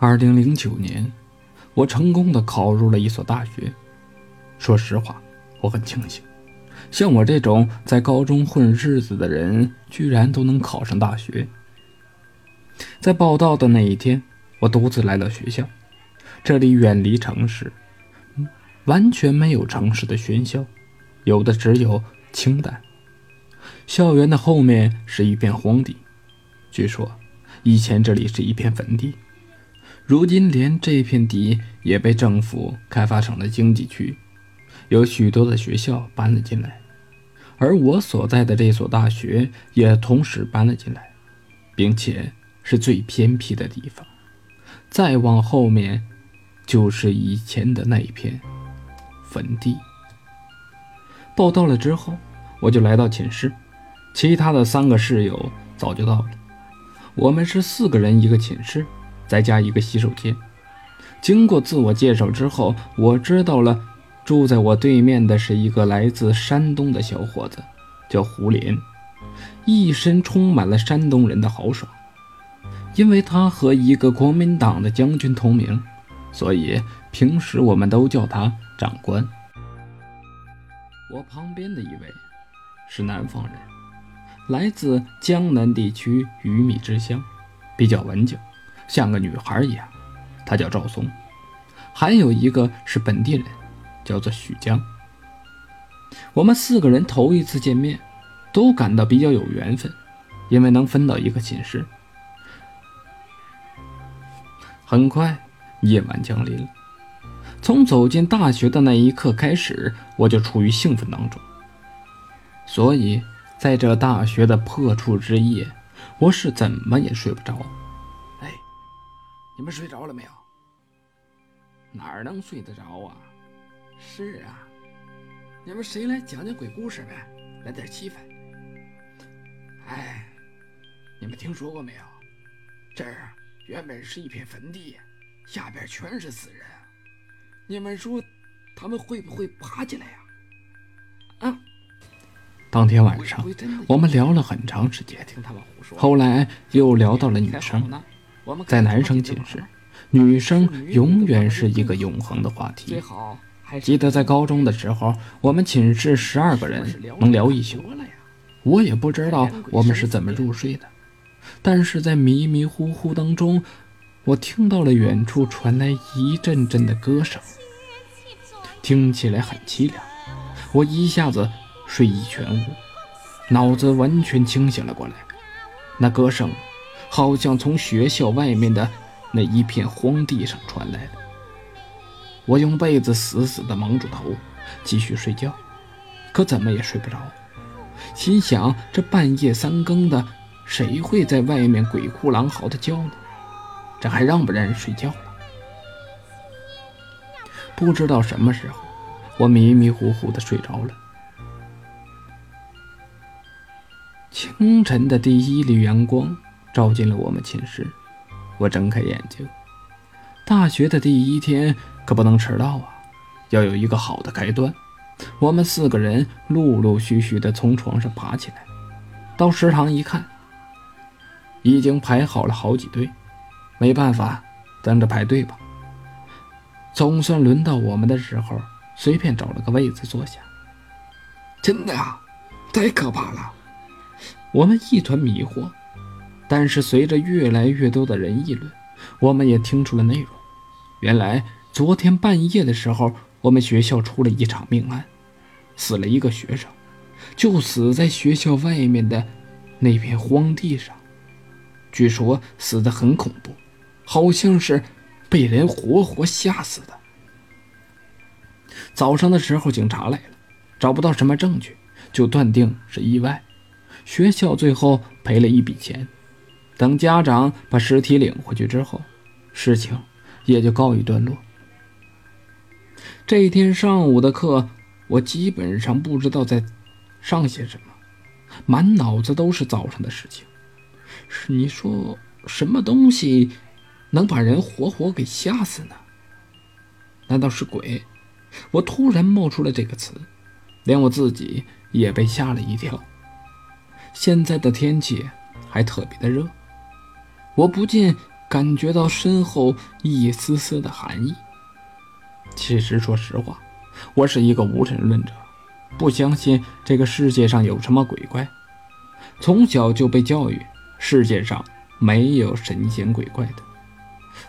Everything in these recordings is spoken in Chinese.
二零零九年，我成功的考入了一所大学。说实话，我很庆幸，像我这种在高中混日子的人，居然都能考上大学。在报到的那一天，我独自来到学校。这里远离城市，完全没有城市的喧嚣，有的只有清淡。校园的后面是一片荒地，据说以前这里是一片坟地。如今，连这片地也被政府开发成了经济区，有许多的学校搬了进来，而我所在的这所大学也同时搬了进来，并且是最偏僻的地方。再往后面，就是以前的那一片坟地。报到了之后，我就来到寝室，其他的三个室友早就到了，我们是四个人一个寝室。再加一个洗手间。经过自我介绍之后，我知道了，住在我对面的是一个来自山东的小伙子，叫胡林，一身充满了山东人的豪爽。因为他和一个国民党的将军同名，所以平时我们都叫他长官。我旁边的一位是南方人，来自江南地区鱼米之乡，比较文静。像个女孩一样，她叫赵松，还有一个是本地人，叫做许江。我们四个人头一次见面，都感到比较有缘分，因为能分到一个寝室。很快，夜晚降临了。从走进大学的那一刻开始，我就处于兴奋当中。所以，在这大学的破处之夜，我是怎么也睡不着。你们睡着了没有？哪儿能睡得着啊？是啊，你们谁来讲讲鬼故事呗，来点气氛。哎，你们听说过没有？这儿原本是一片坟地，下边全是死人。你们说他们会不会爬起来呀？啊！当天晚上，我们聊了很长时间，后来又聊到了女生。在男生寝室，女生永远是一个永恒的话题。记得在高中的时候，我们寝室十二个人能聊一宿。我也不知道我们是怎么入睡的，但是在迷迷糊糊当中，我听到了远处传来一阵阵的歌声，听起来很凄凉。我一下子睡意全无，脑子完全清醒了过来。那歌声。好像从学校外面的那一片荒地上传来的。我用被子死死地蒙住头，继续睡觉，可怎么也睡不着。心想：这半夜三更的，谁会在外面鬼哭狼嚎的叫呢？这还让不让人睡觉了？不知道什么时候，我迷迷糊糊地睡着了。清晨的第一缕阳光。照进了我们寝室，我睁开眼睛。大学的第一天可不能迟到啊，要有一个好的开端。我们四个人陆陆续续地从床上爬起来，到食堂一看，已经排好了好几队。没办法，等着排队吧。总算轮到我们的时候，随便找了个位子坐下。真的啊，太可怕了！我们一团迷惑。但是随着越来越多的人议论，我们也听出了内容。原来昨天半夜的时候，我们学校出了一场命案，死了一个学生，就死在学校外面的那片荒地上。据说死得很恐怖，好像是被人活活吓死的。早上的时候，警察来了，找不到什么证据，就断定是意外。学校最后赔了一笔钱。等家长把尸体领回去之后，事情也就告一段落。这一天上午的课，我基本上不知道在上些什么，满脑子都是早上的事情。是你说什么东西能把人活活给吓死呢？难道是鬼？我突然冒出了这个词，连我自己也被吓了一跳。现在的天气还特别的热。我不禁感觉到身后一丝丝的寒意。其实，说实话，我是一个无神论者，不相信这个世界上有什么鬼怪。从小就被教育，世界上没有神仙鬼怪的。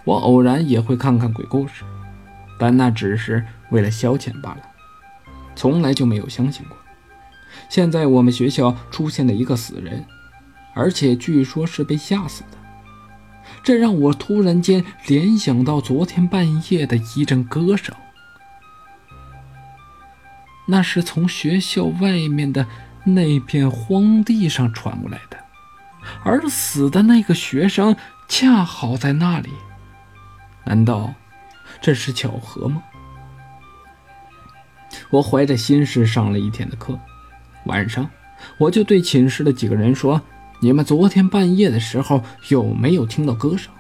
我偶然也会看看鬼故事，但那只是为了消遣罢了，从来就没有相信过。现在我们学校出现了一个死人，而且据说是被吓死的，这让我突然间联想到昨天半夜的一阵歌声，那是从学校外面的那片荒地上传过来的，而死的那个学生恰好在那里，难道这是巧合吗？我怀着心事上了一天的课。晚上，我就对寝室的几个人说：“你们昨天半夜的时候有没有听到歌声？”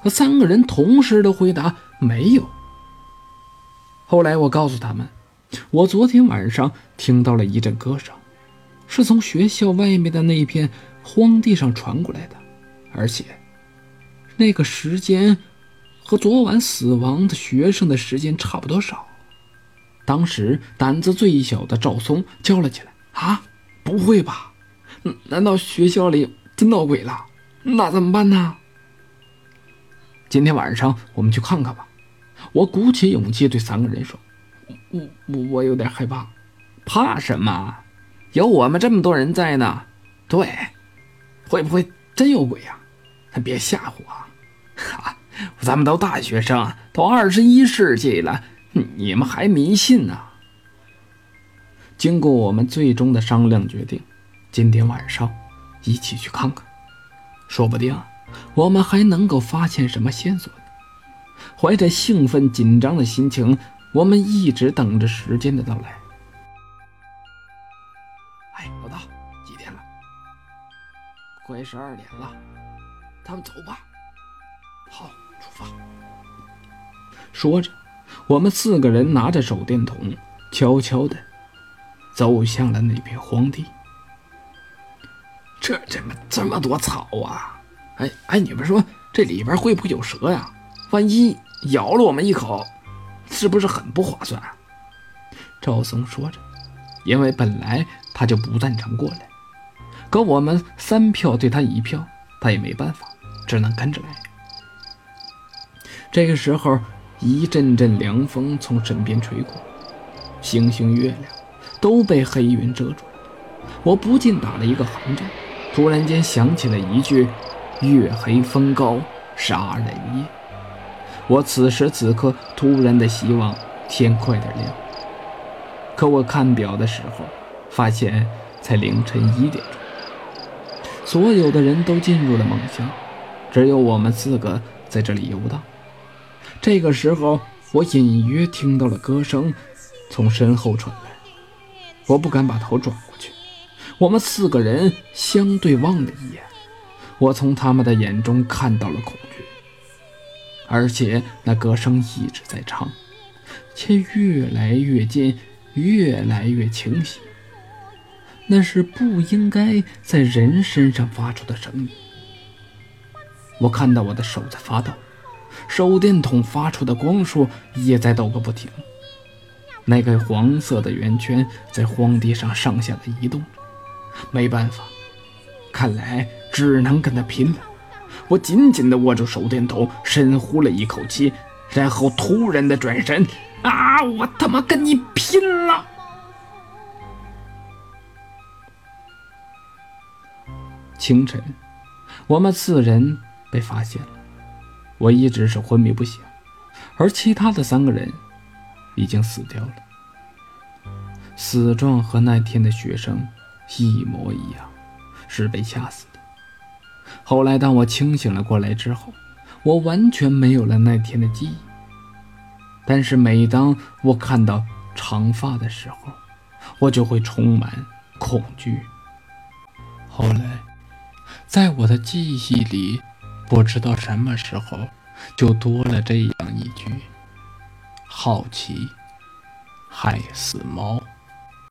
和三个人同时的回答：“没有。”后来我告诉他们，我昨天晚上听到了一阵歌声，是从学校外面的那片荒地上传过来的，而且那个时间和昨晚死亡的学生的时间差不多少。当时胆子最小的赵松叫了起来。啊，不会吧？难道学校里真闹鬼了？那怎么办呢？今天晚上我们去看看吧。我鼓起勇气对三个人说：“我我我有点害怕。”怕什么？有我们这么多人在呢。对，会不会真有鬼呀？别吓唬我！哈，咱们都大学生，都二十一世纪了，你们还迷信呢？经过我们最终的商量决定，今天晚上一起去看看，说不定我们还能够发现什么线索呢。怀着兴奋紧张的心情，我们一直等着时间的到来。哎，老大，几点了？快十二点了，咱们走吧。好，出发。说着，我们四个人拿着手电筒，悄悄的。走向了那片荒地，这怎么这么多草啊？哎哎，你们说这里边会不会有蛇呀？万一咬了我们一口，是不是很不划算？啊赵松说着，因为本来他就不赞成过来，可我们三票对他一票，他也没办法，只能跟着来。这个时候，一阵阵凉风从身边吹过，星星月亮。都被黑云遮住了，我不禁打了一个寒战。突然间想起了一句：“月黑风高杀人夜。”我此时此刻突然的希望天快点亮。可我看表的时候，发现才凌晨一点钟。所有的人都进入了梦乡，只有我们四个在这里游荡。这个时候，我隐约听到了歌声从身后传来。我不敢把头转过去，我们四个人相对望了一眼，我从他们的眼中看到了恐惧，而且那歌声一直在唱，却越来越近，越来越清晰。那是不应该在人身上发出的声音。我看到我的手在发抖，手电筒发出的光束也在抖个不停。那个黄色的圆圈在荒地上上下的移动，没办法，看来只能跟他拼了。我紧紧地握住手电筒，深呼了一口气，然后突然的转身，啊！我他妈跟你拼了！清晨，我们四人被发现了，我一直是昏迷不醒，而其他的三个人。已经死掉了，死状和那天的学生一模一样，是被吓死的。后来当我清醒了过来之后，我完全没有了那天的记忆。但是每当我看到长发的时候，我就会充满恐惧。后来，在我的记忆里，不知道什么时候就多了这样一句。好奇，害死猫。